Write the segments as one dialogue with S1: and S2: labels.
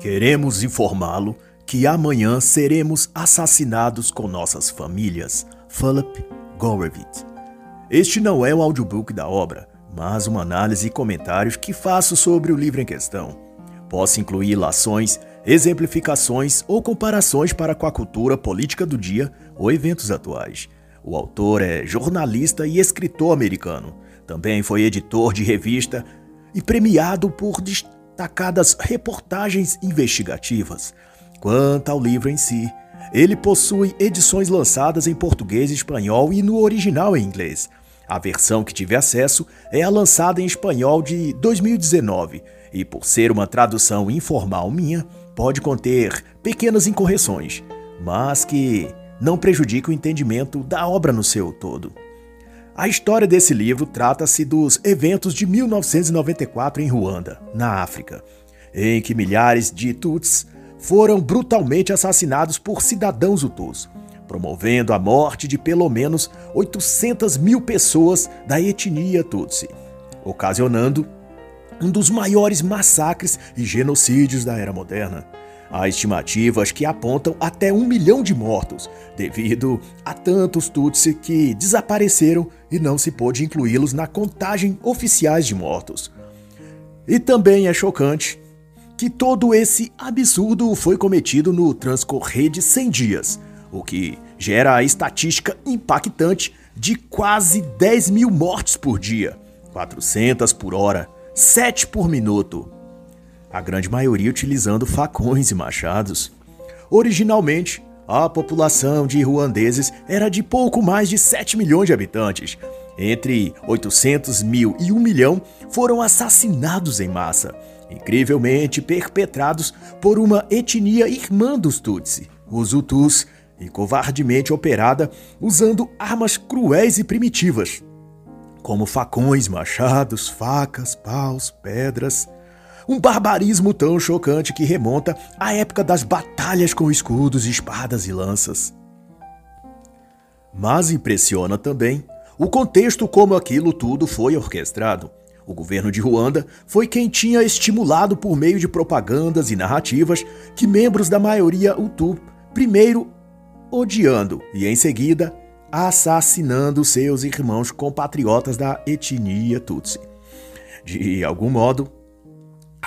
S1: Queremos informá-lo que amanhã seremos assassinados com nossas famílias. Philip Gorevitz. Este não é o audiobook da obra, mas uma análise e comentários que faço sobre o livro em questão. Posso incluir ilações, exemplificações ou comparações para com a cultura política do dia ou eventos atuais. O autor é jornalista e escritor americano. Também foi editor de revista e premiado por destacadas reportagens investigativas. Quanto ao livro em si, ele possui edições lançadas em português espanhol e no original em inglês. A versão que tive acesso é a lançada em espanhol de 2019 e, por ser uma tradução informal minha, pode conter pequenas incorreções, mas que não prejudica o entendimento da obra no seu todo. A história desse livro trata-se dos eventos de 1994 em Ruanda, na África, em que milhares de Tutsis foram brutalmente assassinados por cidadãos Hutus, promovendo a morte de pelo menos 800 mil pessoas da etnia Tutsi, ocasionando um dos maiores massacres e genocídios da era moderna. Há estimativas que apontam até um milhão de mortos, devido a tantos Tutsi que desapareceram e não se pôde incluí-los na contagem oficiais de mortos. E também é chocante que todo esse absurdo foi cometido no transcorrer de 100 dias, o que gera a estatística impactante de quase 10 mil mortes por dia, 400 por hora, 7 por minuto a grande maioria utilizando facões e machados. Originalmente, a população de ruandeses era de pouco mais de 7 milhões de habitantes. Entre 800 mil e 1 milhão foram assassinados em massa, incrivelmente perpetrados por uma etnia irmã dos Tutsi, os Hutus, e covardemente operada usando armas cruéis e primitivas, como facões, machados, facas, paus, pedras. Um barbarismo tão chocante que remonta à época das batalhas com escudos, espadas e lanças. Mas impressiona também o contexto como aquilo tudo foi orquestrado. O governo de Ruanda foi quem tinha estimulado por meio de propagandas e narrativas que membros da maioria Hutu, primeiro odiando e em seguida assassinando seus irmãos compatriotas da etnia Tutsi. De algum modo,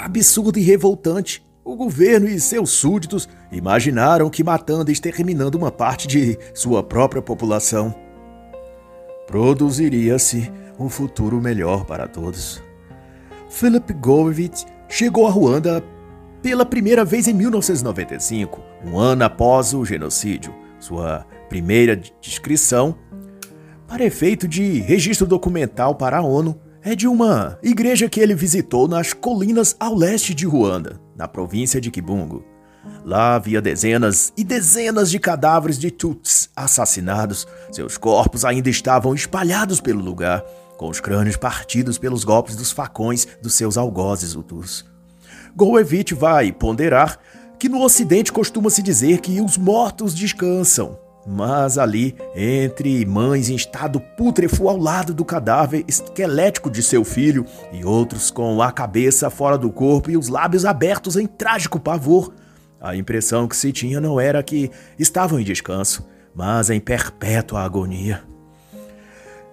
S1: absurdo e revoltante, o governo e seus súditos imaginaram que matando e exterminando uma parte de sua própria população produziria-se um futuro melhor para todos. Philip Govitz chegou a Ruanda pela primeira vez em 1995, um ano após o genocídio. Sua primeira descrição, para efeito de registro documental para a ONU, é de uma igreja que ele visitou nas colinas ao leste de Ruanda, na província de Kibungo. Lá havia dezenas e dezenas de cadáveres de Tuts assassinados. Seus corpos ainda estavam espalhados pelo lugar, com os crânios partidos pelos golpes dos facões dos seus algozes Hutus. Goevich vai ponderar que no Ocidente costuma-se dizer que os mortos descansam, mas ali, entre mães em estado pútrefo ao lado do cadáver esquelético de seu filho e outros com a cabeça fora do corpo e os lábios abertos em trágico pavor, a impressão que se tinha não era que estavam em descanso, mas em perpétua agonia.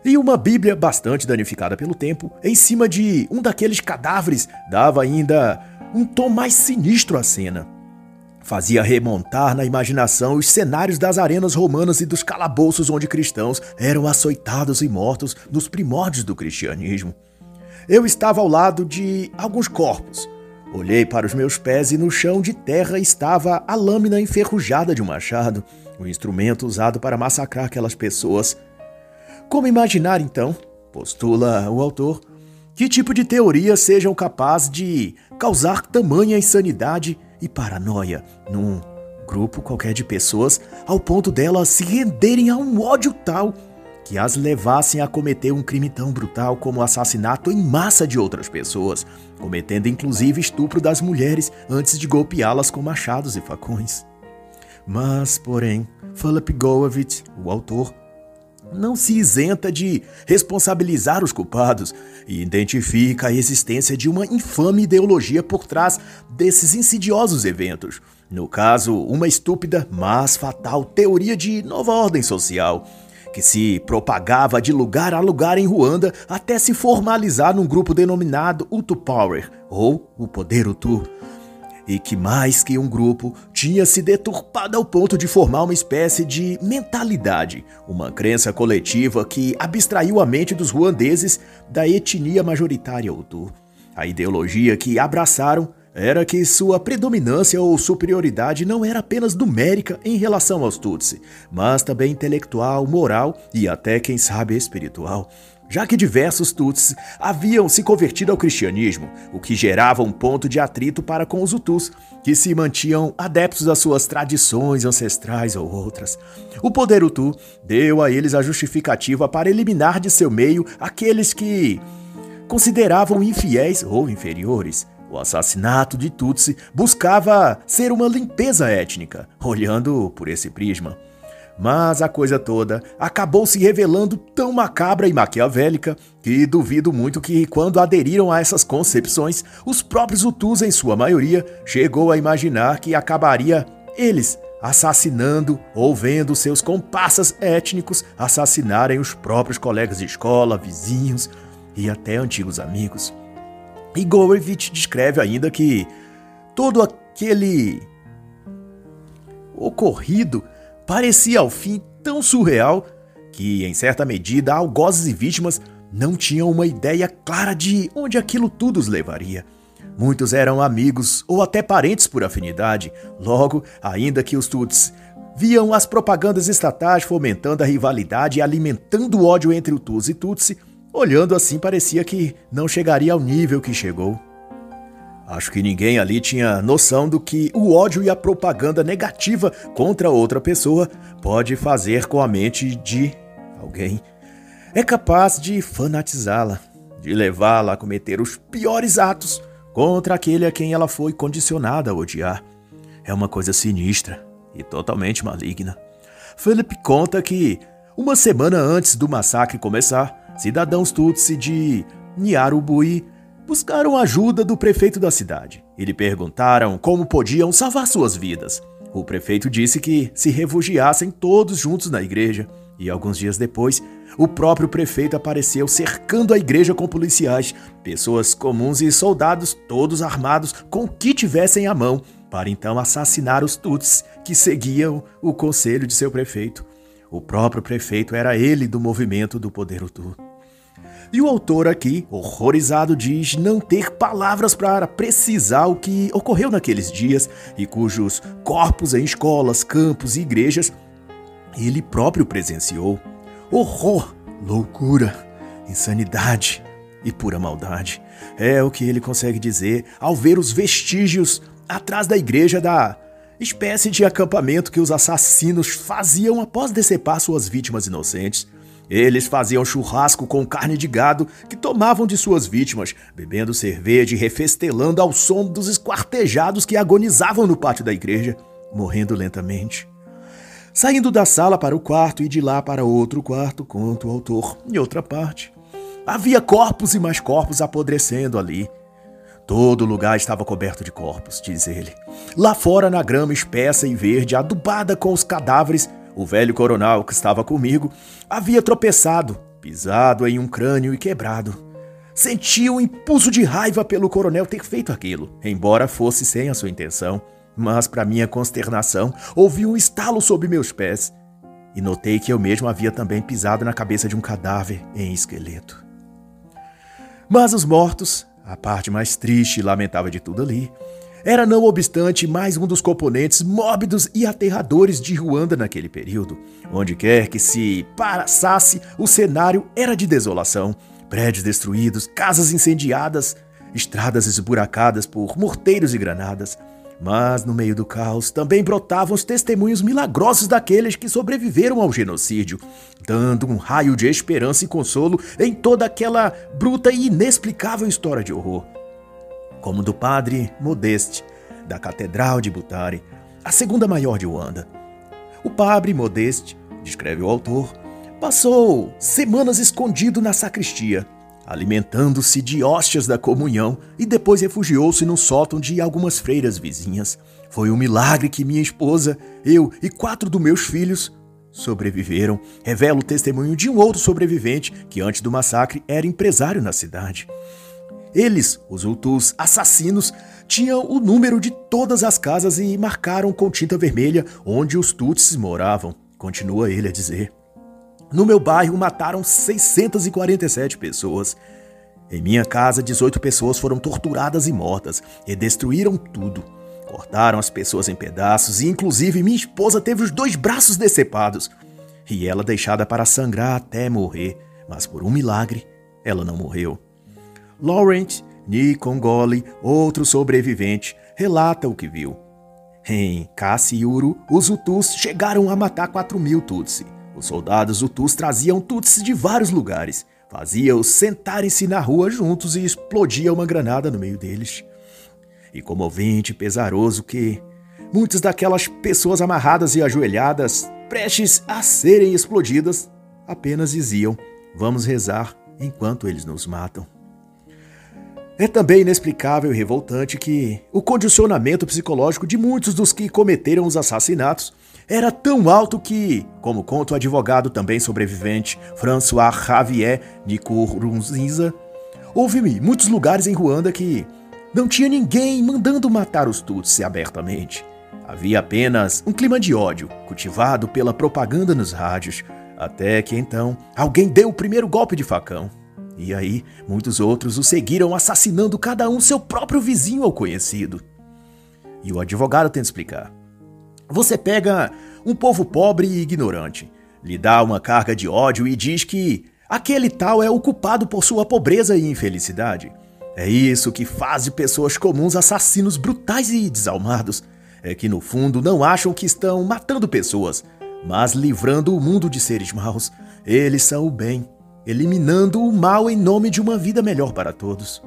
S1: E uma Bíblia bastante danificada pelo tempo, em cima de um daqueles cadáveres, dava ainda um tom mais sinistro à cena fazia remontar na imaginação os cenários das arenas romanas e dos calabouços onde cristãos eram açoitados e mortos nos primórdios do cristianismo. Eu estava ao lado de alguns corpos. Olhei para os meus pés e no chão de terra estava a lâmina enferrujada de um machado, o instrumento usado para massacrar aquelas pessoas. Como imaginar, então, postula o autor, que tipo de teoria sejam capazes de causar tamanha insanidade e paranoia num grupo qualquer de pessoas ao ponto delas se renderem a um ódio tal que as levassem a cometer um crime tão brutal como o assassinato em massa de outras pessoas, cometendo inclusive estupro das mulheres antes de golpeá-las com machados e facões. Mas, porém, Philip Govovich, o autor, não se isenta de responsabilizar os culpados e identifica a existência de uma infame ideologia por trás desses insidiosos eventos. No caso, uma estúpida, mas fatal teoria de nova ordem social, que se propagava de lugar a lugar em Ruanda até se formalizar num grupo denominado Utu Power, ou o Poder Utu e que mais que um grupo tinha se deturpado ao ponto de formar uma espécie de mentalidade, uma crença coletiva que abstraiu a mente dos ruandeses da etnia majoritária Hutu. A ideologia que abraçaram era que sua predominância ou superioridade não era apenas numérica em relação aos Tutsi, mas também intelectual, moral e até, quem sabe, espiritual já que diversos Tutsis haviam se convertido ao cristianismo, o que gerava um ponto de atrito para com os Hutus, que se mantinham adeptos às suas tradições ancestrais ou outras. O poder Hutu deu a eles a justificativa para eliminar de seu meio aqueles que consideravam infiéis ou inferiores. O assassinato de Tutsi buscava ser uma limpeza étnica, olhando por esse prisma. Mas a coisa toda acabou se revelando tão macabra e maquiavélica que duvido muito que, quando aderiram a essas concepções, os próprios Hutus, em sua maioria, chegou a imaginar que acabaria eles assassinando ou vendo seus comparsas étnicos assassinarem os próprios colegas de escola, vizinhos e até antigos amigos. E Gorevich descreve ainda que todo aquele ocorrido parecia ao fim tão surreal que, em certa medida, algozes e vítimas não tinham uma ideia clara de onde aquilo tudo os levaria. Muitos eram amigos ou até parentes por afinidade, logo, ainda que os Tuts viam as propagandas estatais fomentando a rivalidade e alimentando o ódio entre o Tus e Tutsi, olhando assim parecia que não chegaria ao nível que chegou. Acho que ninguém ali tinha noção do que o ódio e a propaganda negativa contra outra pessoa pode fazer com a mente de alguém. É capaz de fanatizá-la, de levá-la a cometer os piores atos contra aquele a quem ela foi condicionada a odiar. É uma coisa sinistra e totalmente maligna. Philip conta que, uma semana antes do massacre começar, cidadãos Tutsi de Nyarubui buscaram ajuda do prefeito da cidade e lhe perguntaram como podiam salvar suas vidas. O prefeito disse que se refugiassem todos juntos na igreja, e alguns dias depois, o próprio prefeito apareceu cercando a igreja com policiais, pessoas comuns e soldados, todos armados com o que tivessem à mão, para então assassinar os Tuts que seguiam o conselho de seu prefeito. O próprio prefeito era ele do movimento do Poder Hutu. E o autor aqui, horrorizado, diz não ter palavras para precisar o que ocorreu naqueles dias e cujos corpos em escolas, campos e igrejas ele próprio presenciou. Horror, loucura, insanidade e pura maldade. É o que ele consegue dizer ao ver os vestígios atrás da igreja da espécie de acampamento que os assassinos faziam após decepar suas vítimas inocentes. Eles faziam churrasco com carne de gado que tomavam de suas vítimas, bebendo cerveja e refestelando ao som dos esquartejados que agonizavam no pátio da igreja, morrendo lentamente. Saindo da sala para o quarto e de lá para outro quarto, conta o autor, em outra parte. Havia corpos e mais corpos apodrecendo ali. Todo lugar estava coberto de corpos, diz ele. Lá fora, na grama espessa e verde, adubada com os cadáveres, o velho coronel que estava comigo havia tropeçado, pisado em um crânio e quebrado. Senti um impulso de raiva pelo coronel ter feito aquilo, embora fosse sem a sua intenção. Mas, para minha consternação, ouvi um estalo sob meus pés e notei que eu mesmo havia também pisado na cabeça de um cadáver em esqueleto. Mas os mortos, a parte mais triste e lamentável de tudo ali, era, não obstante, mais um dos componentes mórbidos e aterradores de Ruanda naquele período. Onde quer que se passasse, o cenário era de desolação. Prédios destruídos, casas incendiadas, estradas esburacadas por morteiros e granadas. Mas no meio do caos também brotavam os testemunhos milagrosos daqueles que sobreviveram ao genocídio, dando um raio de esperança e consolo em toda aquela bruta e inexplicável história de horror como do padre Modeste, da Catedral de Butare, a segunda maior de Uanda. O padre Modeste, descreve o autor, Passou semanas escondido na sacristia, alimentando-se de hóstias da comunhão e depois refugiou-se no sótão de algumas freiras vizinhas. Foi um milagre que minha esposa, eu e quatro dos meus filhos sobreviveram. Revela o testemunho de um outro sobrevivente que, antes do massacre, era empresário na cidade. Eles, os Hutus assassinos, tinham o número de todas as casas e marcaram com tinta vermelha onde os Tutsis moravam, continua ele a dizer. No meu bairro mataram 647 pessoas. Em minha casa, 18 pessoas foram torturadas e mortas e destruíram tudo. Cortaram as pessoas em pedaços e, inclusive, minha esposa teve os dois braços decepados. E ela deixada para sangrar até morrer, mas por um milagre, ela não morreu. Laurent Nikongoli, outro sobrevivente, relata o que viu. Em Cassiuru, os Hutus chegaram a matar 4 mil Tutsi. Os soldados Hutus traziam Tutsi de vários lugares, faziam-os sentarem-se na rua juntos e explodia uma granada no meio deles e comovente e pesaroso que muitas daquelas pessoas amarradas e ajoelhadas, prestes a serem explodidas, apenas diziam: Vamos rezar enquanto eles nos matam. É também inexplicável e revoltante que o condicionamento psicológico de muitos dos que cometeram os assassinatos era tão alto que, como conta o advogado também sobrevivente François Javier Nikurunziza, houve muitos lugares em Ruanda que não tinha ninguém mandando matar os Tutsi abertamente. Havia apenas um clima de ódio, cultivado pela propaganda nos rádios, até que então alguém deu o primeiro golpe de facão. E aí, muitos outros o seguiram assassinando cada um seu próprio vizinho ou conhecido. E o advogado tenta explicar. Você pega um povo pobre e ignorante, lhe dá uma carga de ódio e diz que aquele tal é o culpado por sua pobreza e infelicidade. É isso que faz de pessoas comuns assassinos brutais e desalmados. É que no fundo não acham que estão matando pessoas, mas livrando o mundo de seres maus. Eles são o bem, eliminando o mal em nome de uma vida melhor para todos.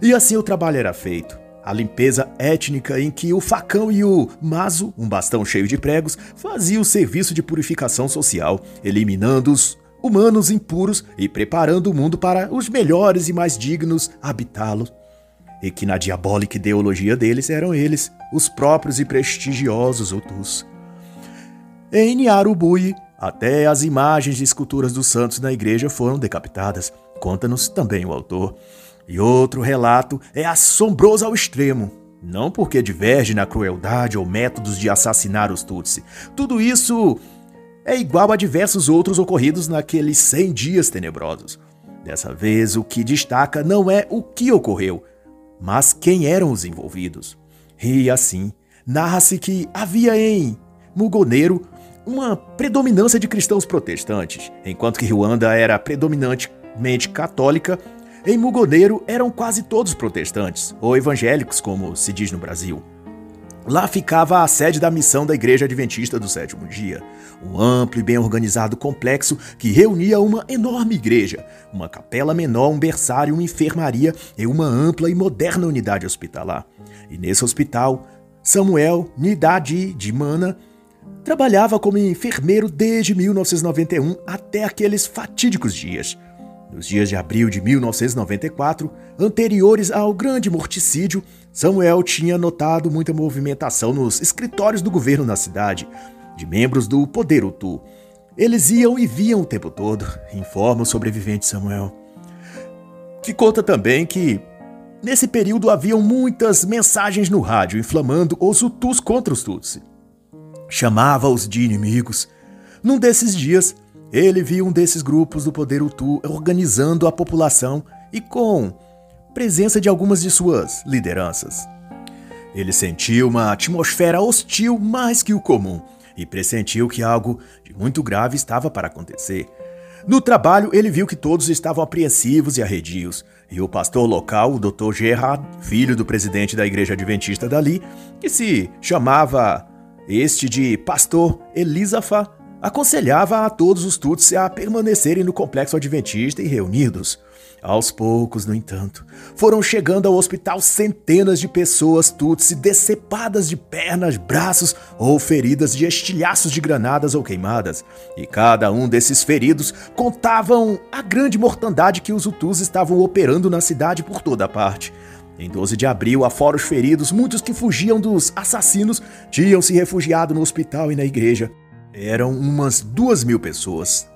S1: E assim o trabalho era feito. A limpeza étnica em que o facão e o maso, um bastão cheio de pregos, faziam o serviço de purificação social, eliminando os humanos impuros e preparando o mundo para os melhores e mais dignos habitá-lo. E que na diabólica ideologia deles eram eles, os próprios e prestigiosos Hutus. Em Niarubui, até as imagens de esculturas dos santos na igreja foram decapitadas, conta-nos também o autor. E outro relato é assombroso ao extremo, não porque diverge na crueldade ou métodos de assassinar os Tutsi. Tudo isso é igual a diversos outros ocorridos naqueles 100 dias tenebrosos. Dessa vez, o que destaca não é o que ocorreu, mas quem eram os envolvidos. E assim, narra-se que havia em Mugoneiro uma predominância de cristãos protestantes, enquanto que Ruanda era predominantemente católica. Em Mugoneiro eram quase todos protestantes, ou evangélicos, como se diz no Brasil. Lá ficava a sede da missão da Igreja Adventista do Sétimo Dia, um amplo e bem organizado complexo que reunia uma enorme igreja, uma capela menor, um berçário, uma enfermaria e uma ampla e moderna unidade hospitalar. E nesse hospital, Samuel Nidadi de Mana trabalhava como enfermeiro desde 1991 até aqueles fatídicos dias. Nos dias de abril de 1994, anteriores ao grande morticídio, Samuel tinha notado muita movimentação nos escritórios do governo na cidade, de membros do Poder Utu. Eles iam e viam o tempo todo, informa o sobrevivente Samuel. Que conta também que, nesse período, haviam muitas mensagens no rádio inflamando os Utus contra os Tutsi. Chamava-os de inimigos. Num desses dias, ele viu um desses grupos do poder Utu organizando a população e com presença de algumas de suas lideranças. Ele sentiu uma atmosfera hostil mais que o comum e pressentiu que algo de muito grave estava para acontecer. No trabalho, ele viu que todos estavam apreensivos e arredios, e o pastor local, o Dr. Gerard, filho do presidente da igreja adventista dali, que se chamava este de pastor Elisafa, aconselhava a todos os Tutsi a permanecerem no complexo adventista e reunidos. Aos poucos, no entanto, foram chegando ao hospital centenas de pessoas Tutsi decepadas de pernas, braços ou feridas de estilhaços de granadas ou queimadas, e cada um desses feridos contavam a grande mortandade que os Hutus estavam operando na cidade por toda parte. Em 12 de abril, afora os feridos, muitos que fugiam dos assassinos tinham se refugiado no hospital e na igreja. Eram umas duas mil pessoas.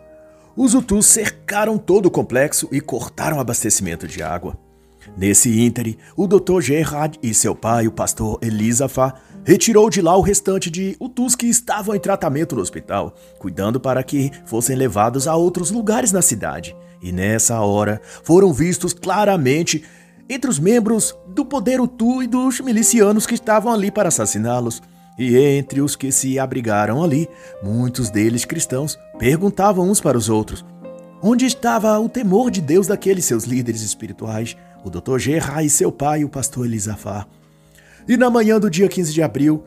S1: Os Hutus cercaram todo o complexo e cortaram o abastecimento de água. Nesse íntere, o Dr. Gerhard e seu pai, o pastor Elisafá, retirou de lá o restante de Hutus que estavam em tratamento no hospital, cuidando para que fossem levados a outros lugares na cidade. E nessa hora foram vistos claramente entre os membros do poder Hutu e dos milicianos que estavam ali para assassiná-los. E entre os que se abrigaram ali, muitos deles cristãos, perguntavam uns para os outros: onde estava o temor de Deus daqueles seus líderes espirituais, o Dr. Gerra e seu pai, o pastor Elisafá? E na manhã do dia 15 de abril,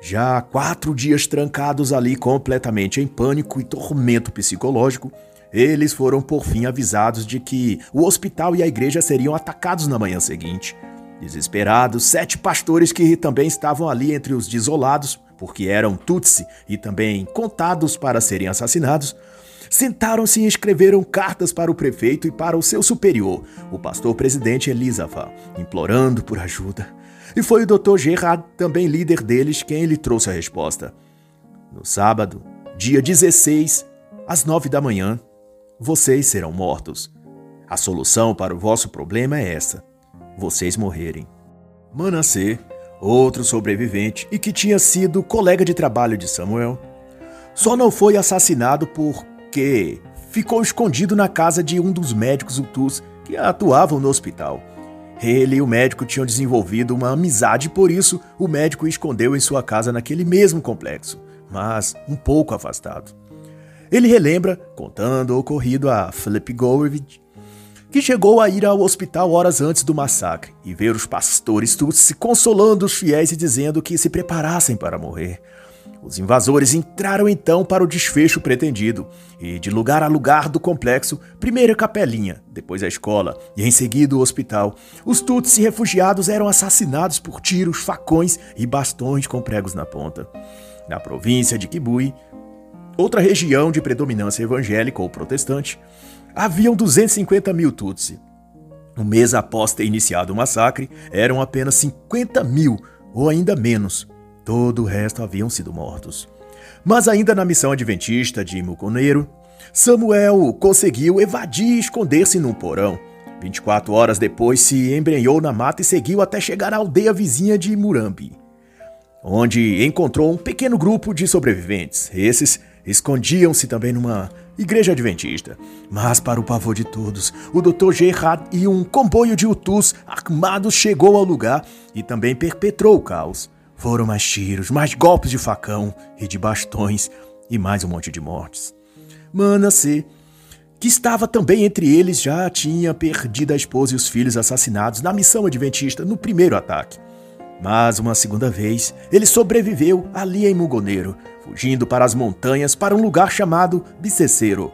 S1: já quatro dias trancados ali completamente em pânico e tormento psicológico, eles foram por fim avisados de que o hospital e a igreja seriam atacados na manhã seguinte. Desesperados, sete pastores que também estavam ali entre os desolados, porque eram Tutsi e também contados para serem assassinados, sentaram-se e escreveram cartas para o prefeito e para o seu superior, o pastor presidente Elisava, implorando por ajuda. E foi o Dr. Gerard, também líder deles, quem lhe trouxe a resposta. No sábado, dia 16, às nove da manhã, vocês serão mortos. A solução para o vosso problema é essa: vocês morrerem. Manasseh, outro sobrevivente e que tinha sido colega de trabalho de Samuel, só não foi assassinado porque ficou escondido na casa de um dos médicos Hutus que atuavam no hospital. Ele e o médico tinham desenvolvido uma amizade, por isso o médico o escondeu em sua casa naquele mesmo complexo, mas um pouco afastado. Ele relembra, contando o ocorrido a Philip Goldridge, que chegou a ir ao hospital horas antes do massacre e ver os pastores se consolando os fiéis e dizendo que se preparassem para morrer. Os invasores entraram então para o desfecho pretendido, e de lugar a lugar do complexo, primeiro a capelinha, depois a escola e em seguida o hospital, os Tutsi refugiados eram assassinados por tiros, facões e bastões com pregos na ponta. Na província de Kibui, outra região de predominância evangélica ou protestante, haviam 250 mil Tutsi. Um mês após ter iniciado o massacre, eram apenas 50 mil, ou ainda menos. Todo o resto haviam sido mortos. Mas ainda na missão adventista de Muconeiro, Samuel conseguiu evadir e esconder-se num porão. 24 horas depois se embrenhou na mata e seguiu até chegar à aldeia vizinha de Murambi, onde encontrou um pequeno grupo de sobreviventes. Esses escondiam-se também numa igreja adventista. Mas, para o pavor de todos, o Dr. Gerard e um comboio de Hutus armados chegou ao lugar e também perpetrou o caos. Foram mais tiros, mais golpes de facão e de bastões e mais um monte de mortes. Manasseh, que estava também entre eles, já tinha perdido a esposa e os filhos assassinados na missão adventista no primeiro ataque. Mas uma segunda vez, ele sobreviveu ali em Mugoneiro, fugindo para as montanhas para um lugar chamado Biceceiro,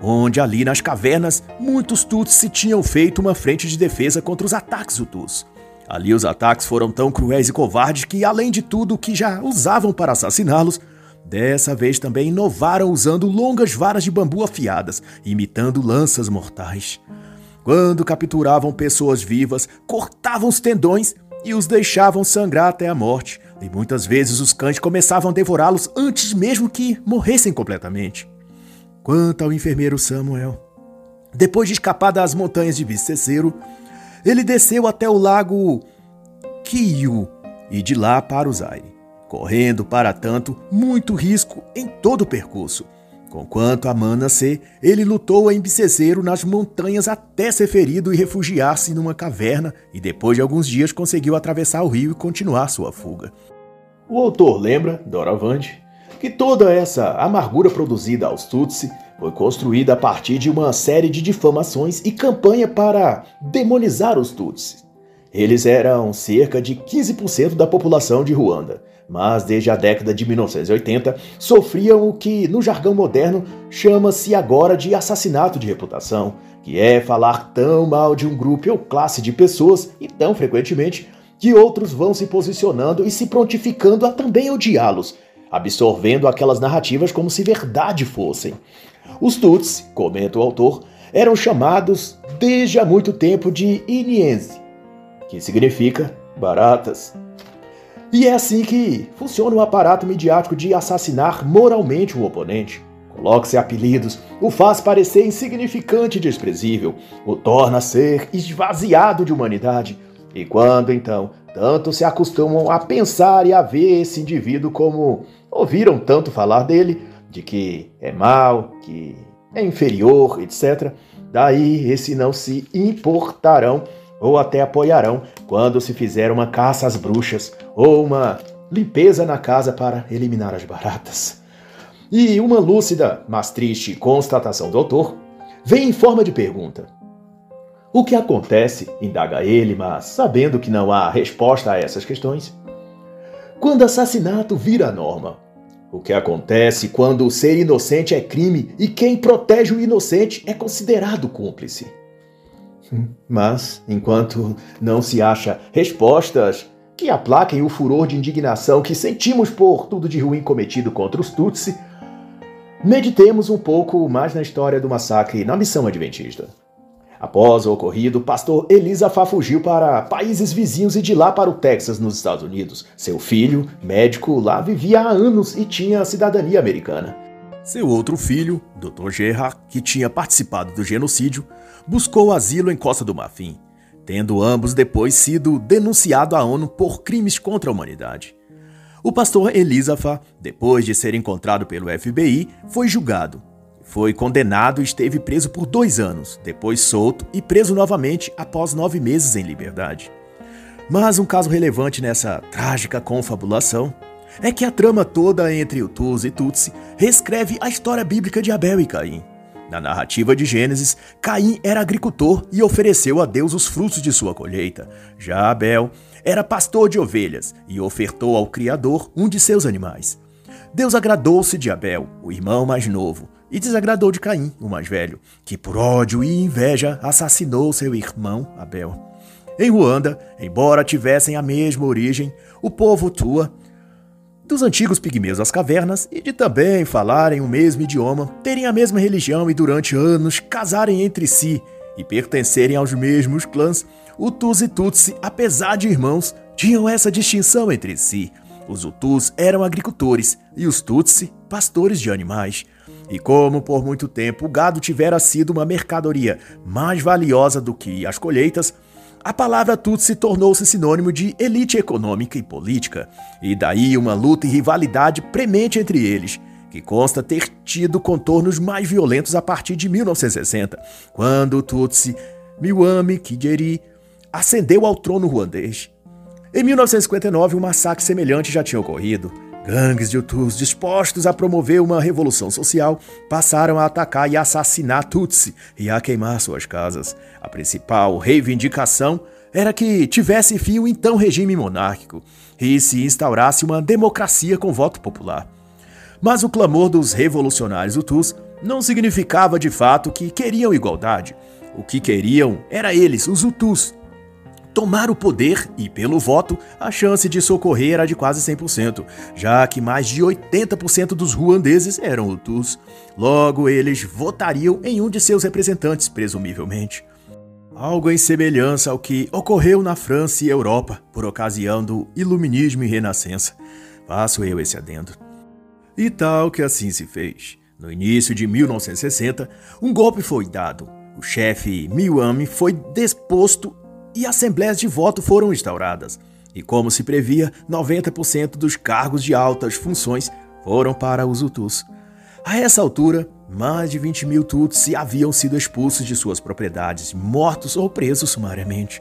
S1: onde ali nas cavernas muitos Tuts se tinham feito uma frente de defesa contra os ataques Hutus. Ali os ataques foram tão cruéis e covardes que, além de tudo que já usavam para assassiná-los, dessa vez também inovaram usando longas varas de bambu afiadas, imitando lanças mortais. Quando capturavam pessoas vivas, cortavam os tendões e os deixavam sangrar até a morte, e muitas vezes os cães começavam a devorá-los antes mesmo que morressem completamente. Quanto ao enfermeiro Samuel, depois de escapar das montanhas de Viceceiro, ele desceu até o lago Kiyu e de lá para o Zaire, correndo para tanto muito risco em todo o percurso. Conquanto a Manasseh, ele lutou em Biceceiro nas montanhas até ser ferido e refugiar-se numa caverna, e depois de alguns dias conseguiu atravessar o rio e continuar sua fuga. O autor lembra, Doravante, que toda essa amargura produzida aos Tutsi foi construída a partir de uma série de difamações e campanha para demonizar os Tutsi. Eles eram cerca de 15% da população de Ruanda, mas desde a década de 1980 sofriam o que, no jargão moderno, chama-se agora de assassinato de reputação, que é falar tão mal de um grupo ou classe de pessoas, e tão frequentemente, que outros vão se posicionando e se prontificando a também odiá-los, absorvendo aquelas narrativas como se verdade fossem. Os Tutsi, comenta o autor, eram chamados desde há muito tempo de Iniense, que significa baratas. E é assim que funciona o aparato midiático de assassinar moralmente o oponente. Coloca-se apelidos, o faz parecer insignificante e desprezível, o torna ser esvaziado de humanidade. E quando então tanto se acostumam a pensar e a ver esse indivíduo como ouviram tanto falar dele, de que é mau, que é inferior, etc. Daí esse não se importarão ou até apoiarão quando se fizer uma caça às bruxas ou uma limpeza na casa para eliminar as baratas. E uma lúcida, mas triste constatação do autor vem em forma de pergunta. O que acontece, indaga ele, mas sabendo que não há resposta a essas questões? Quando assassinato vira norma, o que acontece quando ser inocente é crime e quem protege o inocente é considerado cúmplice. Mas, enquanto não se acha respostas que aplaquem o furor de indignação que sentimos por tudo de ruim cometido contra os Tutsi, meditemos um pouco mais na história do massacre na missão adventista. Após o ocorrido, o pastor Elisafá fugiu para países vizinhos e de lá para o Texas, nos Estados Unidos. Seu filho, médico, lá vivia há anos e tinha cidadania americana. Seu outro filho, Dr. Gerhard, que tinha participado do genocídio, buscou asilo em Costa do Marfim, tendo ambos depois sido denunciados à ONU por crimes contra a humanidade. O pastor Elisafá, depois de ser encontrado pelo FBI, foi julgado foi condenado e esteve preso por dois anos, depois solto e preso novamente após nove meses em liberdade. Mas um caso relevante nessa trágica confabulação é que a trama toda entre Tuz e Tutsi reescreve a história bíblica de Abel e Caim. Na narrativa de Gênesis, Caim era agricultor e ofereceu a Deus os frutos de sua colheita. Já Abel era pastor de ovelhas e ofertou ao Criador um de seus animais. Deus agradou-se de Abel, o irmão mais novo, e desagradou de Caim, o mais velho, que por ódio e inveja assassinou seu irmão Abel. Em Ruanda, embora tivessem a mesma origem, o povo Tua, dos antigos pigmeus das cavernas e de também falarem o mesmo idioma, terem a mesma religião e durante anos casarem entre si e pertencerem aos mesmos clãs, o Tus e Tutsi, apesar de irmãos, tinham essa distinção entre si. Os Hutus eram agricultores e os Tutsi, pastores de animais. E como por muito tempo o gado tivera sido uma mercadoria mais valiosa do que as colheitas, a palavra Tutsi tornou-se sinônimo de elite econômica e política, e daí uma luta e rivalidade premente entre eles, que consta ter tido contornos mais violentos a partir de 1960, quando Tutsi Miwami Kigeri ascendeu ao trono ruandês. Em 1959, um massacre semelhante já tinha ocorrido, Gangues de Hutus dispostos a promover uma revolução social passaram a atacar e assassinar Tutsi e a queimar suas casas. A principal reivindicação era que tivesse fim o então regime monárquico e se instaurasse uma democracia com voto popular. Mas o clamor dos revolucionários Hutus não significava de fato que queriam igualdade. O que queriam era eles, os Hutus, tomar o poder e, pelo voto, a chance de socorrer era de quase 100%, já que mais de 80% dos ruandeses eram Hutus. Logo, eles votariam em um de seus representantes, presumivelmente. Algo em semelhança ao que ocorreu na França e Europa por ocasião do Iluminismo e Renascença. Faço eu esse adendo. E tal que assim se fez. No início de 1960, um golpe foi dado. O chefe Miwami foi deposto e assembleias de voto foram instauradas. E como se previa, 90% dos cargos de altas funções foram para os Hutus. A essa altura, mais de 20 mil Tutsi haviam sido expulsos de suas propriedades, mortos ou presos sumariamente.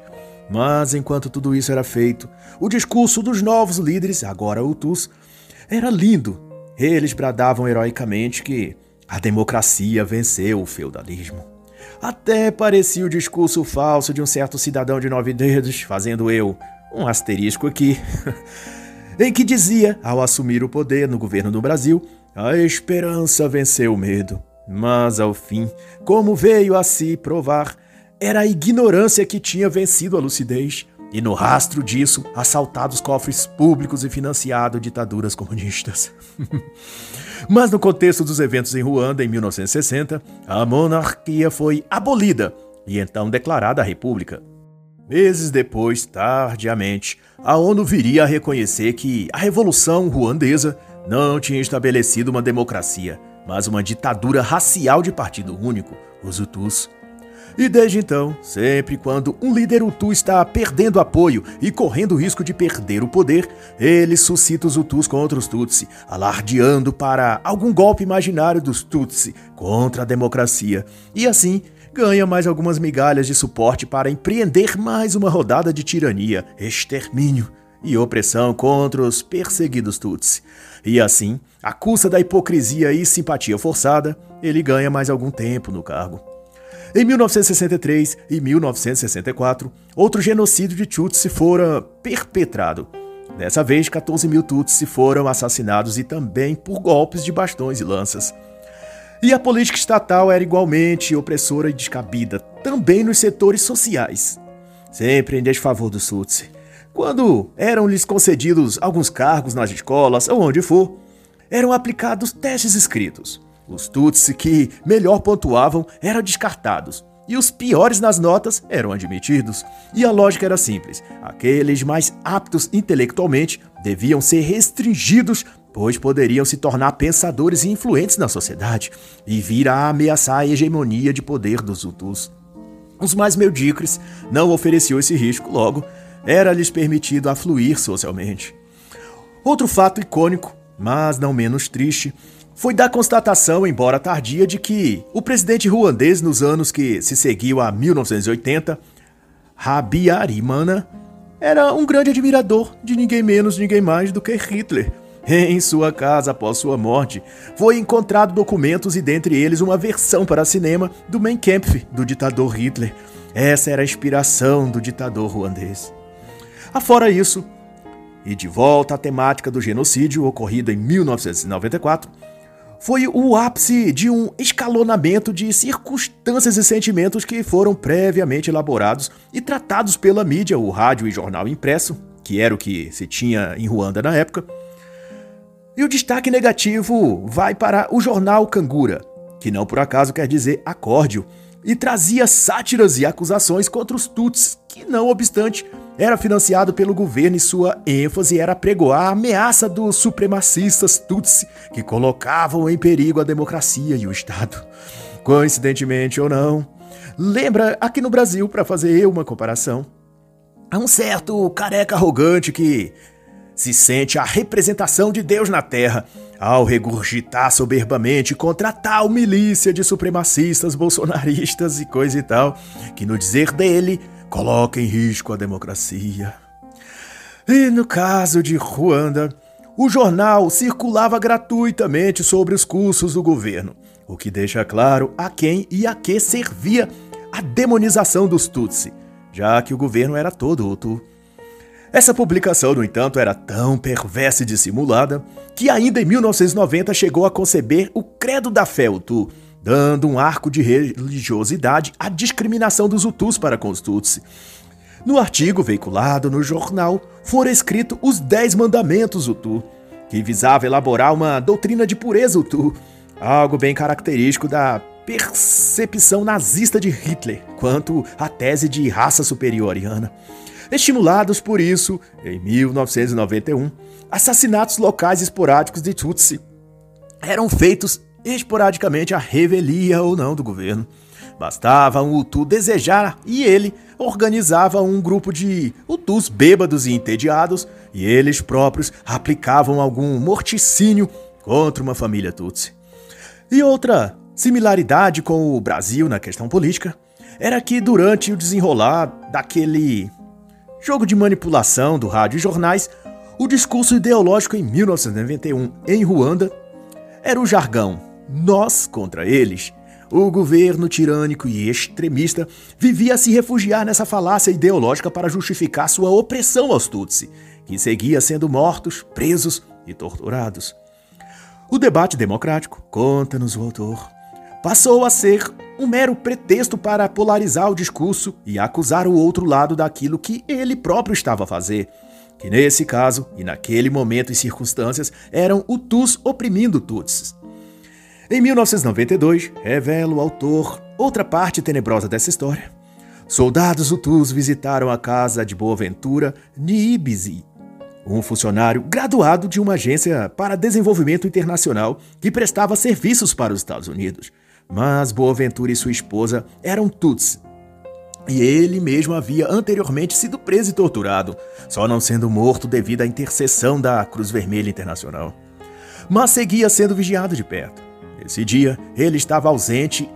S1: Mas enquanto tudo isso era feito, o discurso dos novos líderes, agora Hutus, era lindo. Eles bradavam heroicamente que a democracia venceu o feudalismo. Até parecia o discurso falso de um certo cidadão de nove dedos, fazendo eu um asterisco aqui. em que dizia, ao assumir o poder no governo do Brasil, a esperança venceu o medo. Mas ao fim, como veio a se provar, era a ignorância que tinha vencido a lucidez, e no rastro disso, assaltado os cofres públicos e financiado ditaduras comunistas. Mas no contexto dos eventos em Ruanda em 1960, a monarquia foi abolida e então declarada a república. Meses depois, tardiamente, a ONU viria a reconhecer que a Revolução Ruandesa não tinha estabelecido uma democracia, mas uma ditadura racial de partido único, os Hutus. E desde então, sempre quando um líder Hutu está perdendo apoio e correndo o risco de perder o poder, ele suscita os Hutus contra os Tutsi, alardeando para algum golpe imaginário dos Tutsi contra a democracia. E assim, ganha mais algumas migalhas de suporte para empreender mais uma rodada de tirania, extermínio e opressão contra os perseguidos Tutsi. E assim, à custa da hipocrisia e simpatia forçada, ele ganha mais algum tempo no cargo. Em 1963 e 1964, outro genocídio de Tutsi fora perpetrado. Dessa vez, 14 mil Tutsi foram assassinados e também por golpes de bastões e lanças. E a política estatal era igualmente opressora e descabida, também nos setores sociais, sempre em desfavor dos Tutsi. Quando eram-lhes concedidos alguns cargos nas escolas ou onde for, eram aplicados testes escritos. Os Tutsi que melhor pontuavam eram descartados, e os piores nas notas eram admitidos. E a lógica era simples: aqueles mais aptos intelectualmente deviam ser restringidos pois poderiam se tornar pensadores e influentes na sociedade e vir a ameaçar a hegemonia de poder dos Hutus. Os mais medíocres não ofereciam esse risco, logo, era-lhes permitido afluir socialmente. Outro fato icônico, mas não menos triste, foi da constatação, embora tardia, de que o presidente ruandês nos anos que se seguiam a 1980, Habyarimana, era um grande admirador de ninguém menos, ninguém mais do que Hitler, em sua casa após sua morte, foi encontrado documentos e dentre eles uma versão para cinema do Mein Kampf do ditador Hitler. Essa era a inspiração do ditador ruandês. Afora isso, e de volta à temática do genocídio ocorrido em 1994, foi o ápice de um escalonamento de circunstâncias e sentimentos que foram previamente elaborados e tratados pela mídia, o rádio e jornal impresso, que era o que se tinha em Ruanda na época, e o destaque negativo vai para o jornal Cangura, que não por acaso quer dizer acórdio, e trazia sátiras e acusações contra os Tuts, que não obstante era financiado pelo governo e sua ênfase era pregoar a ameaça dos supremacistas Tutsi, que colocavam em perigo a democracia e o Estado. Coincidentemente ou não, lembra aqui no Brasil, para fazer uma comparação, há um certo careca arrogante que se sente a representação de Deus na terra ao regurgitar soberbamente contra tal milícia de supremacistas bolsonaristas e coisa e tal, que no dizer dele coloca em risco a democracia. E no caso de Ruanda, o jornal circulava gratuitamente sobre os cursos do governo, o que deixa claro a quem e a que servia a demonização dos Tutsi, já que o governo era todo Hutu. Essa publicação, no entanto, era tão perversa e dissimulada que ainda em 1990 chegou a conceber o Credo da Fé Hutu, dando um arco de religiosidade à discriminação dos Hutus para com os Tutsi. No artigo veiculado no jornal, foram escritos os Dez Mandamentos Hutu, que visava elaborar uma doutrina de pureza Hutu, algo bem característico da percepção nazista de Hitler quanto à tese de raça superioriana. Estimulados por isso, em 1991, assassinatos locais esporádicos de Tutsi eram feitos esporadicamente à revelia ou não do governo. Bastava um Hutu desejar e ele organizava um grupo de Hutus bêbados e entediados e eles próprios aplicavam algum morticínio contra uma família Tutsi. E outra similaridade com o Brasil na questão política era que durante o desenrolar daquele jogo de manipulação do rádio e jornais, o discurso ideológico em 1991 em Ruanda era o jargão nós contra eles. O governo tirânico e extremista vivia a se refugiar nessa falácia ideológica para justificar sua opressão aos Tutsi, que seguia sendo mortos, presos e torturados. O debate democrático, conta-nos o autor, passou a ser um mero pretexto para polarizar o discurso e acusar o outro lado daquilo que ele próprio estava a fazer, que nesse caso e naquele momento e circunstâncias eram Hutus oprimindo Tutsis. Em 1992, revela o autor outra parte tenebrosa dessa história. Soldados Hutus visitaram a casa de Boaventura Niibizi, um funcionário graduado de uma agência para desenvolvimento internacional que prestava serviços para os Estados Unidos. Mas Boaventura e sua esposa eram Tuts. E ele mesmo havia anteriormente sido preso e torturado, só não sendo morto devido à intercessão da Cruz Vermelha Internacional. Mas seguia sendo vigiado de perto. Esse dia, ele estava ausente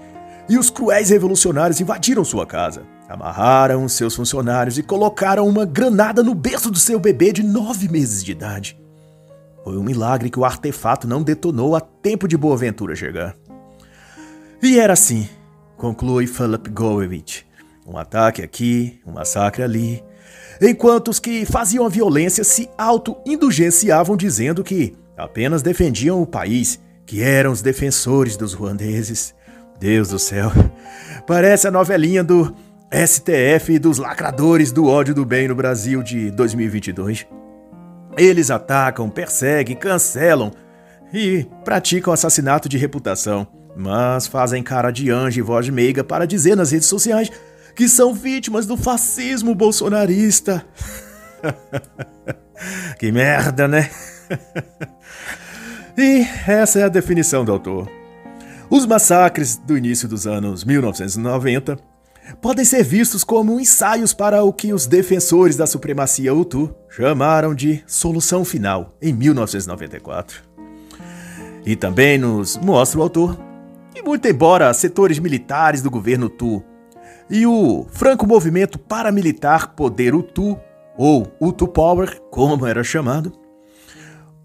S1: e os cruéis revolucionários invadiram sua casa. Amarraram seus funcionários e colocaram uma granada no berço do seu bebê de nove meses de idade. Foi um milagre que o artefato não detonou a tempo de Boaventura chegar. E era assim, conclui Philip Gowevich. Um ataque aqui, um massacre ali. Enquanto os que faziam a violência se auto-indulgenciavam dizendo que apenas defendiam o país, que eram os defensores dos ruandeses. Deus do céu, parece a novelinha do STF dos lacradores do ódio do bem no Brasil de 2022. Eles atacam, perseguem, cancelam e praticam assassinato de reputação, mas fazem cara de anjo e voz meiga para dizer nas redes sociais que são vítimas do fascismo bolsonarista. que merda, né? e essa é a definição do autor. Os massacres do início dos anos 1990 podem ser vistos como ensaios para o que os defensores da supremacia Hutu chamaram de solução final em 1994. E também nos mostra o autor que, muito embora setores militares do governo Hutu e o franco movimento paramilitar Poder Hutu, ou Hutu Power, como era chamado,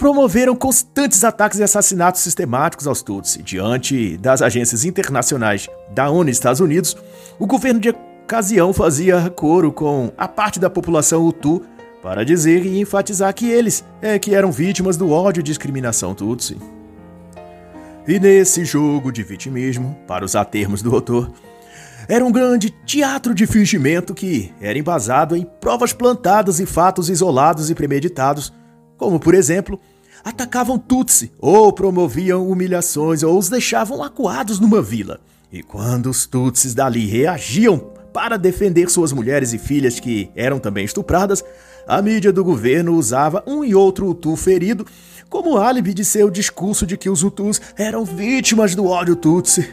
S1: promoveram constantes ataques e assassinatos sistemáticos aos Tutsi. Diante das agências internacionais da ONU e Estados Unidos, o governo de ocasião fazia coro com a parte da população Hutu para dizer e enfatizar que eles é que eram vítimas do ódio e discriminação Tutsi. E nesse jogo de vitimismo, para usar termos do autor, era um grande teatro de fingimento que era embasado em provas plantadas e fatos isolados e premeditados, como, por exemplo, atacavam Tutsi ou promoviam humilhações ou os deixavam acuados numa vila. E quando os Tutsis dali reagiam para defender suas mulheres e filhas que eram também estupradas, a mídia do governo usava um e outro Hutu ferido como álibi de seu discurso de que os Hutus eram vítimas do ódio Tutsi.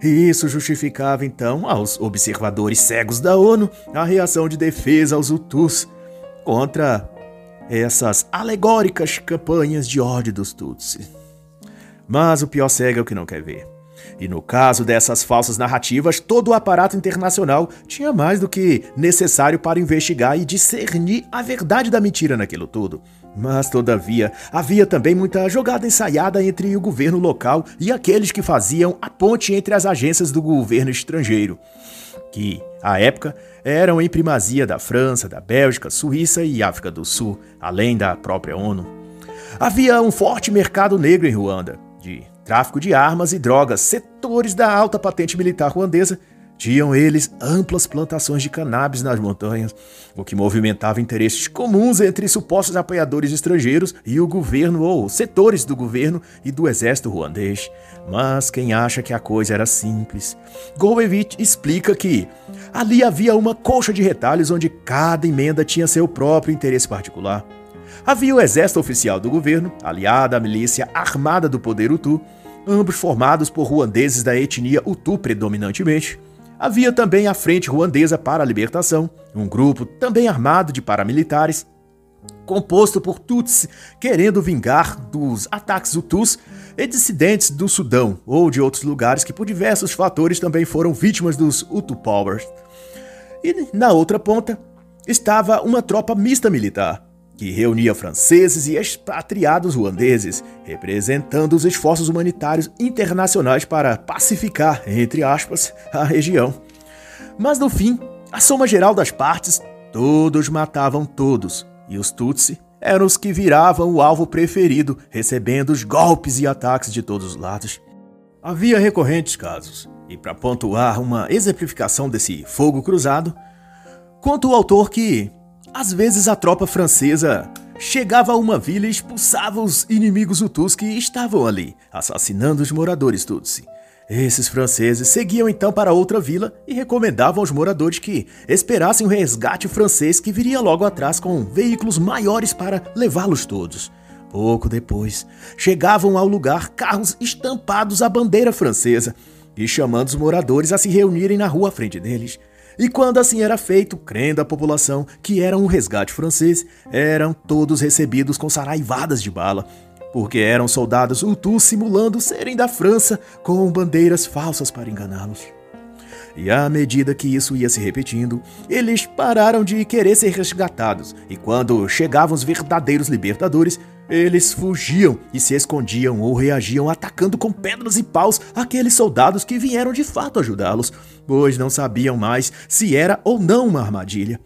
S1: E isso justificava então aos observadores cegos da ONU a reação de defesa aos Hutus contra essas alegóricas campanhas de ódio dos Tutsi. Mas o pior cego é o que não quer ver. E no caso dessas falsas narrativas, todo o aparato internacional tinha mais do que necessário para investigar e discernir a verdade da mentira naquilo tudo. Mas, todavia, havia também muita jogada ensaiada entre o governo local e aqueles que faziam a ponte entre as agências do governo estrangeiro, que, à época, eram em primazia da França, da Bélgica, Suíça e África do Sul, além da própria ONU. Havia um forte mercado negro em Ruanda, de tráfico de armas e drogas, setores da alta patente militar ruandesa tinham eles amplas plantações de cannabis nas montanhas, o que movimentava interesses comuns entre supostos apoiadores estrangeiros e o governo ou setores do governo e do exército ruandês. Mas quem acha que a coisa era simples? Golevich explica que ali havia uma colcha de retalhos onde cada emenda tinha seu próprio interesse particular. Havia o exército oficial do governo, aliado à milícia armada do poder Hutu, ambos formados por ruandeses da etnia Hutu predominantemente. Havia também a Frente Ruandesa para a Libertação, um grupo também armado de paramilitares, composto por Tutsi querendo vingar dos ataques Hutus e dissidentes do Sudão ou de outros lugares que por diversos fatores também foram vítimas dos Hutu Powers. E na outra ponta estava uma tropa mista militar, que reunia franceses e expatriados ruandeses, representando os esforços humanitários internacionais para pacificar, entre aspas, a região. Mas no fim, a soma geral das partes, todos matavam todos, e os Tutsi eram os que viravam o alvo preferido, recebendo os golpes e ataques de todos os lados. Havia recorrentes casos, e para pontuar uma exemplificação desse fogo cruzado, conta o autor que, às vezes, a tropa francesa chegava a uma vila e expulsava os inimigos Hutus que estavam ali, assassinando os moradores Tutsi. Esses franceses seguiam então para outra vila e recomendavam aos moradores que esperassem o resgate francês que viria logo atrás com veículos maiores para levá-los todos. Pouco depois, chegavam ao lugar carros estampados à bandeira francesa e chamando os moradores a se reunirem na rua à frente deles. E quando assim era feito, crendo a população que era um resgate francês, eram todos recebidos com saraivadas de bala, porque eram soldados Hutus simulando serem da França com bandeiras falsas para enganá-los. E à medida que isso ia se repetindo, eles pararam de querer ser resgatados, e quando chegavam os verdadeiros libertadores, eles fugiam e se escondiam ou reagiam atacando com pedras e paus aqueles soldados que vieram de fato ajudá-los, pois não sabiam mais se era ou não uma armadilha.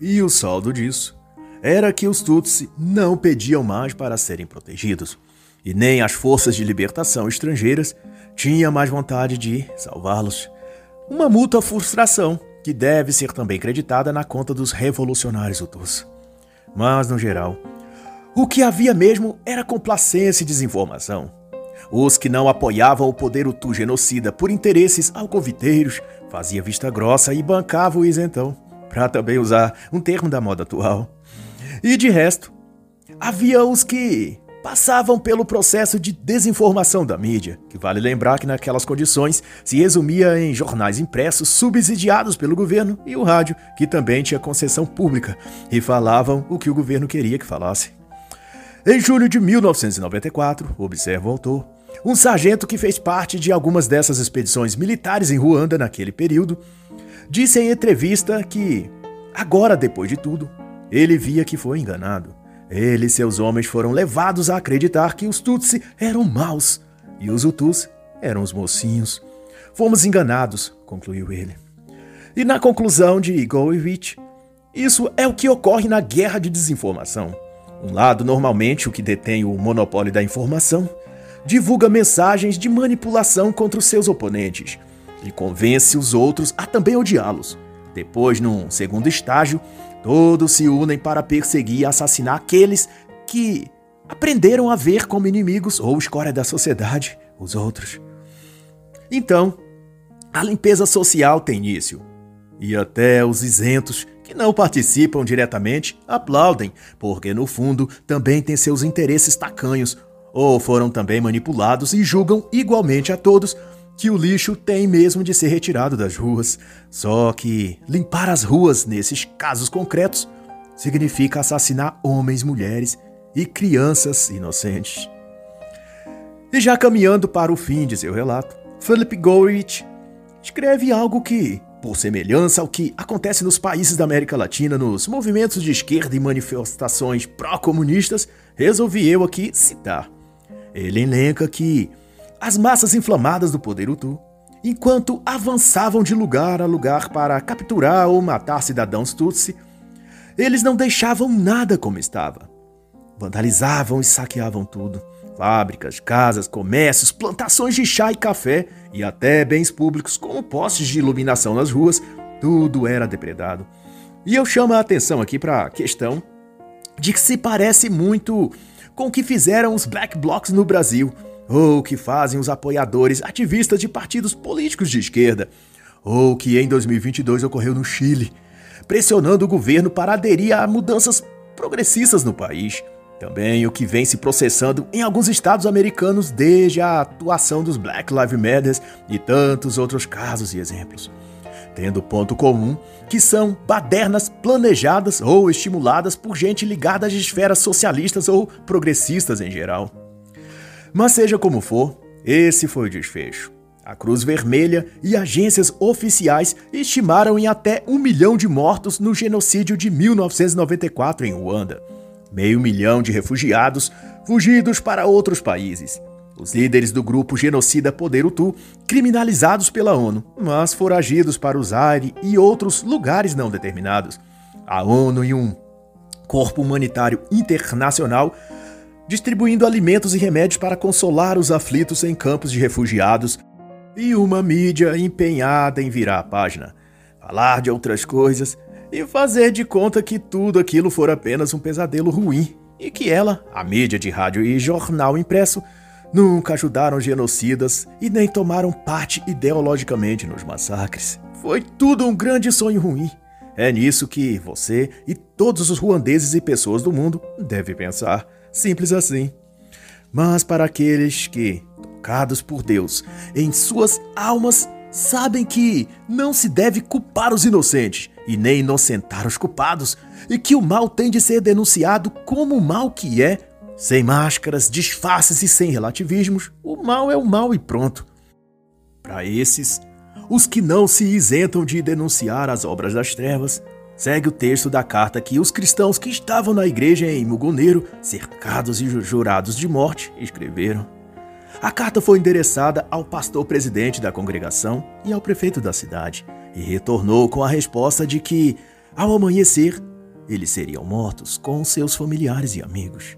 S1: E o saldo disso era que os Tutsi não pediam mais para serem protegidos, e nem as forças de libertação estrangeiras tinham mais vontade de salvá-los. Uma mútua frustração que deve ser também creditada na conta dos revolucionários Hutus. Mas, no geral, o que havia mesmo era complacência e desinformação. Os que não apoiavam o poder Hutu genocida por interesses alcoviteiros fazia vista grossa e bancavam o isentão, para também usar um termo da moda atual. E de resto, havia os que passavam pelo processo de desinformação da mídia, que vale lembrar que naquelas condições se resumia em jornais impressos subsidiados pelo governo e o rádio, que também tinha concessão pública, e falavam o que o governo queria que falasse. Em julho de 1994, observa o autor, um sargento que fez parte de algumas dessas expedições militares em Ruanda naquele período, disse em entrevista que, agora depois de tudo, ele via que foi enganado. Ele e seus homens foram levados a acreditar que os Tutsi eram maus e os Hutus eram os mocinhos. Fomos enganados, concluiu ele. E na conclusão de Golovich, isso é o que ocorre na guerra de desinformação. Um lado, normalmente o que detém o monopólio da informação, divulga mensagens de manipulação contra os seus oponentes e convence os outros a também odiá-los. Depois, num segundo estágio, Todos se unem para perseguir e assassinar aqueles que aprenderam a ver como inimigos ou escória da sociedade os outros. Então, a limpeza social tem início. E até os isentos que não participam diretamente aplaudem, porque no fundo também têm seus interesses tacanhos, ou foram também manipulados e julgam igualmente a todos que o lixo tem mesmo de ser retirado das ruas. Só que limpar as ruas, nesses casos concretos, significa assassinar homens, mulheres e crianças inocentes. E já caminhando para o fim de seu relato, Philip Goldrich escreve algo que, por semelhança ao que acontece nos países da América Latina, nos movimentos de esquerda e manifestações pró-comunistas, resolvi eu aqui citar. Ele elenca que as massas inflamadas do poder Hutu, enquanto avançavam de lugar a lugar para capturar ou matar cidadãos Tutsi, eles não deixavam nada como estava. Vandalizavam e saqueavam tudo. Fábricas, casas, comércios, plantações de chá e café e até bens públicos como postes de iluminação nas ruas, tudo era depredado. E eu chamo a atenção aqui para a questão de que se parece muito com o que fizeram os Black Blocs no Brasil, ou que fazem os apoiadores ativistas de partidos políticos de esquerda, ou que em 2022 ocorreu no Chile, pressionando o governo para aderir a mudanças progressistas no país. Também o que vem se processando em alguns estados americanos desde a atuação dos Black Lives Matter e tantos outros casos e exemplos. Tendo ponto comum que são badernas planejadas ou estimuladas por gente ligada às esferas socialistas ou progressistas em geral. Mas seja como for, esse foi o desfecho. A Cruz Vermelha e agências oficiais estimaram em até um milhão de mortos no genocídio de 1994 em Ruanda. Meio milhão de refugiados fugidos para outros países. Os líderes do grupo genocida Poder Hutu, criminalizados pela ONU, mas foragidos para o Zaire e outros lugares não determinados. A ONU e um corpo humanitário internacional, distribuindo alimentos e remédios para consolar os aflitos em campos de refugiados, e uma mídia empenhada em virar a página, falar de outras coisas e fazer de conta que tudo aquilo for apenas um pesadelo ruim e que ela, a mídia de rádio e jornal impresso, nunca ajudaram genocidas e nem tomaram parte ideologicamente nos massacres. Foi tudo um grande sonho ruim. É nisso que você e todos os ruandeses e pessoas do mundo devem pensar. Simples assim. Mas para aqueles que, tocados por Deus, em suas almas sabem que não se deve culpar os inocentes e nem inocentar os culpados, e que o mal tem de ser denunciado como o mal que é, sem máscaras, disfarces e sem relativismos, o mal é o mal e pronto. Para esses, os que não se isentam de denunciar as obras das trevas, segue o texto da carta que os cristãos que estavam na igreja em Mugoneiro, cercados e jurados de morte, escreveram. A carta foi endereçada ao pastor presidente da congregação e ao prefeito da cidade, e retornou com a resposta de que, ao amanhecer, eles seriam mortos com seus familiares e amigos.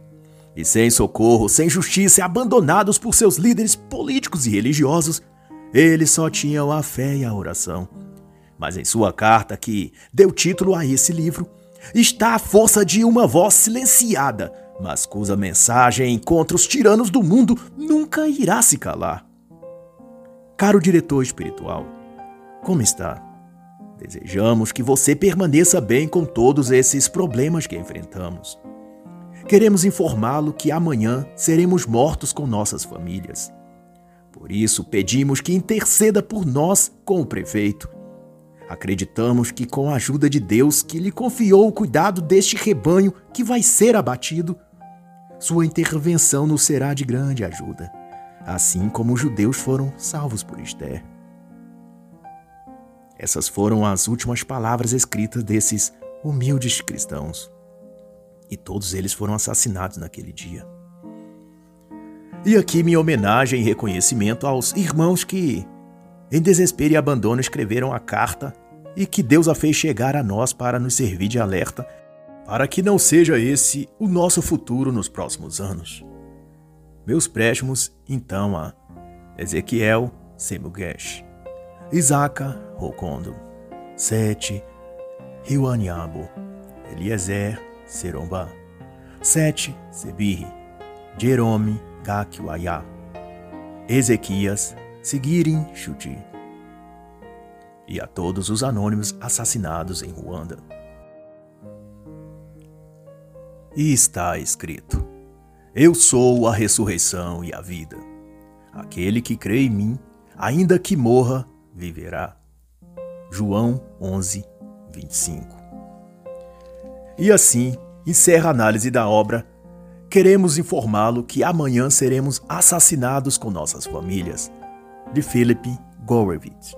S1: E sem socorro, sem justiça e abandonados por seus líderes políticos e religiosos, eles só tinham a fé e a oração. Mas em sua carta, que deu título a esse livro, está a força de uma voz silenciada, mas cuja mensagem contra os tiranos do mundo nunca irá se calar. Caro diretor espiritual, como está? Desejamos que você permaneça bem com todos esses problemas que enfrentamos. Queremos informá-lo que amanhã seremos mortos com nossas famílias. Por isso, pedimos que interceda por nós com o prefeito. Acreditamos que, com a ajuda de Deus que lhe confiou o cuidado deste rebanho que vai ser abatido, sua intervenção nos será de grande ajuda, assim como os judeus foram salvos por Esther. Essas foram as últimas palavras escritas desses humildes cristãos. E todos eles foram assassinados naquele dia. E aqui minha homenagem e reconhecimento aos irmãos que, em desespero e abandono, escreveram a carta e que Deus a fez chegar a nós para nos servir de alerta, para que não seja esse o nosso futuro nos próximos anos. Meus préstimos, então, a Ezequiel Semugesh, Isaca Rocondo, Sete Riuaniabo, Eliezer Seromba, Sete Sebirri, Jerome Kakiwaya, Ezequias, Sigirin Shuti, e a todos os anônimos assassinados em Ruanda. E está escrito: Eu sou a ressurreição e a vida. Aquele que crê em mim, ainda que morra, viverá. João 11, 25. E assim encerra a análise da obra Queremos informá-lo que amanhã seremos assassinados com nossas famílias. De Philip Gorevich.